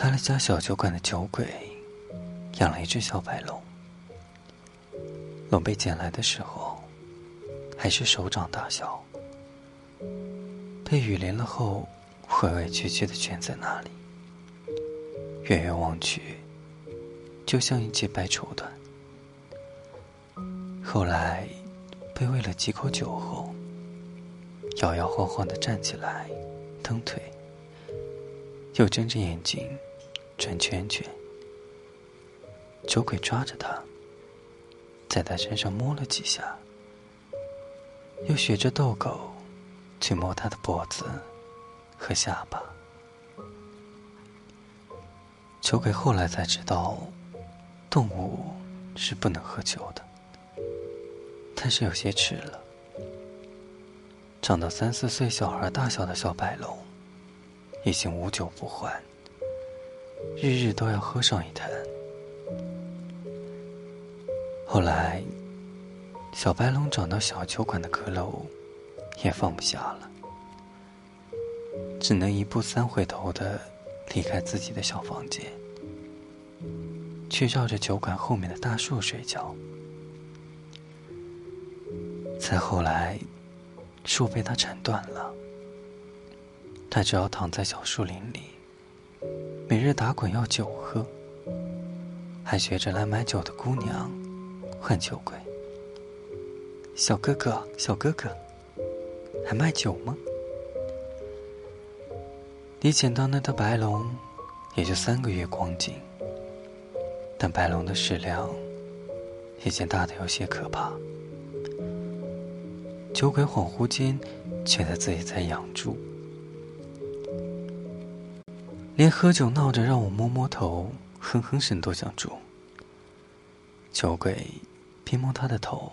开了家小酒馆的酒鬼，养了一只小白龙。龙被捡来的时候，还是手掌大小，被雨淋了后，委委屈屈的蜷在那里。远远望去，就像一截白绸缎。后来，被喂了几口酒后，摇摇晃晃的站起来，蹬腿，又睁着眼睛转圈圈。酒鬼抓着他，在他身上摸了几下，又学着逗狗去摸他的脖子和下巴。酒鬼后来才知道，动物是不能喝酒的。但是有些迟了。长到三四岁小孩大小的小白龙，已经无酒不欢，日日都要喝上一坛。后来，小白龙长到小酒馆的阁楼，也放不下了，只能一步三回头的。离开自己的小房间，去绕着酒馆后面的大树睡觉。再后来，树被他砍断了，他只好躺在小树林里，每日打滚要酒喝，还学着来买酒的姑娘换酒鬼。小哥哥，小哥哥，还卖酒吗？离捡到那头白龙，也就三个月光景。但白龙的食量已经大的有些可怕。酒鬼恍惚间觉得自己在养猪，连喝酒闹着让我摸摸头、哼哼声都想住。酒鬼边摸他的头，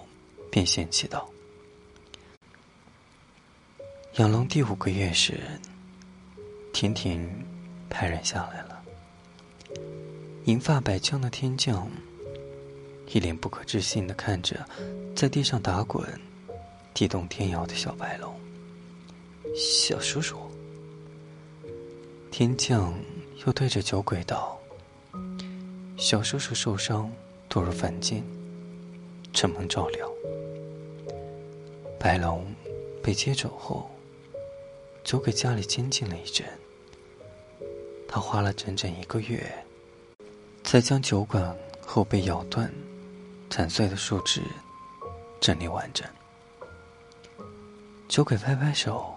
边嫌弃道：“养龙第五个月时。”天天派人下来了。银发白将的天将一脸不可置信的看着在地上打滚、地动天摇的小白龙。小叔叔，天将又对着酒鬼道：“小叔叔受伤，堕入凡间，承蒙照料。白龙被接走后，酒鬼家里监禁了一阵。”他花了整整一个月，才将酒馆后被咬断、残碎的树枝整理完整。酒鬼拍拍手，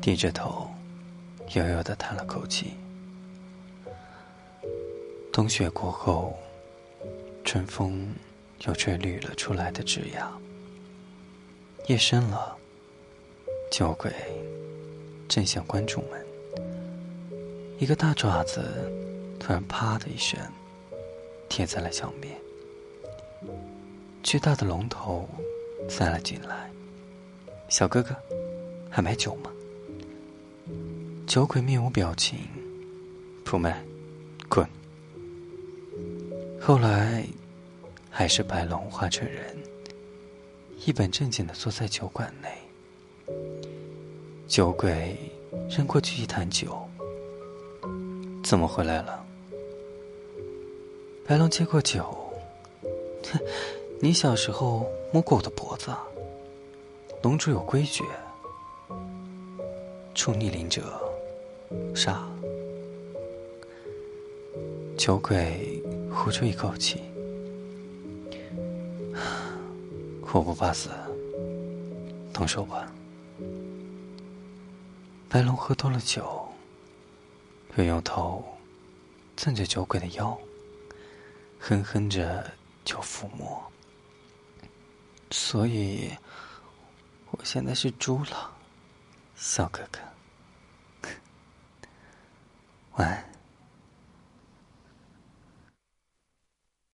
低着头，悠悠的叹了口气。冬雪过后，春风又吹绿了出来的枝桠。夜深了，酒鬼正向关住门。一个大爪子突然“啪”的一声贴在了墙边，巨大的龙头塞了进来。小哥哥，还买酒吗？酒鬼面无表情，不卖，滚。后来，还是白龙化成人，一本正经的坐在酒馆内。酒鬼扔过去一坛酒。怎么回来了？白龙接过酒，哼，你小时候摸过我的脖子？龙主有规矩，触逆鳞者杀。酒鬼呼出一口气，我不怕死，动手吧。白龙喝多了酒。又用头蹭着酒鬼的腰，哼哼着就抚摸。所以，我现在是猪了，小哥哥。晚安。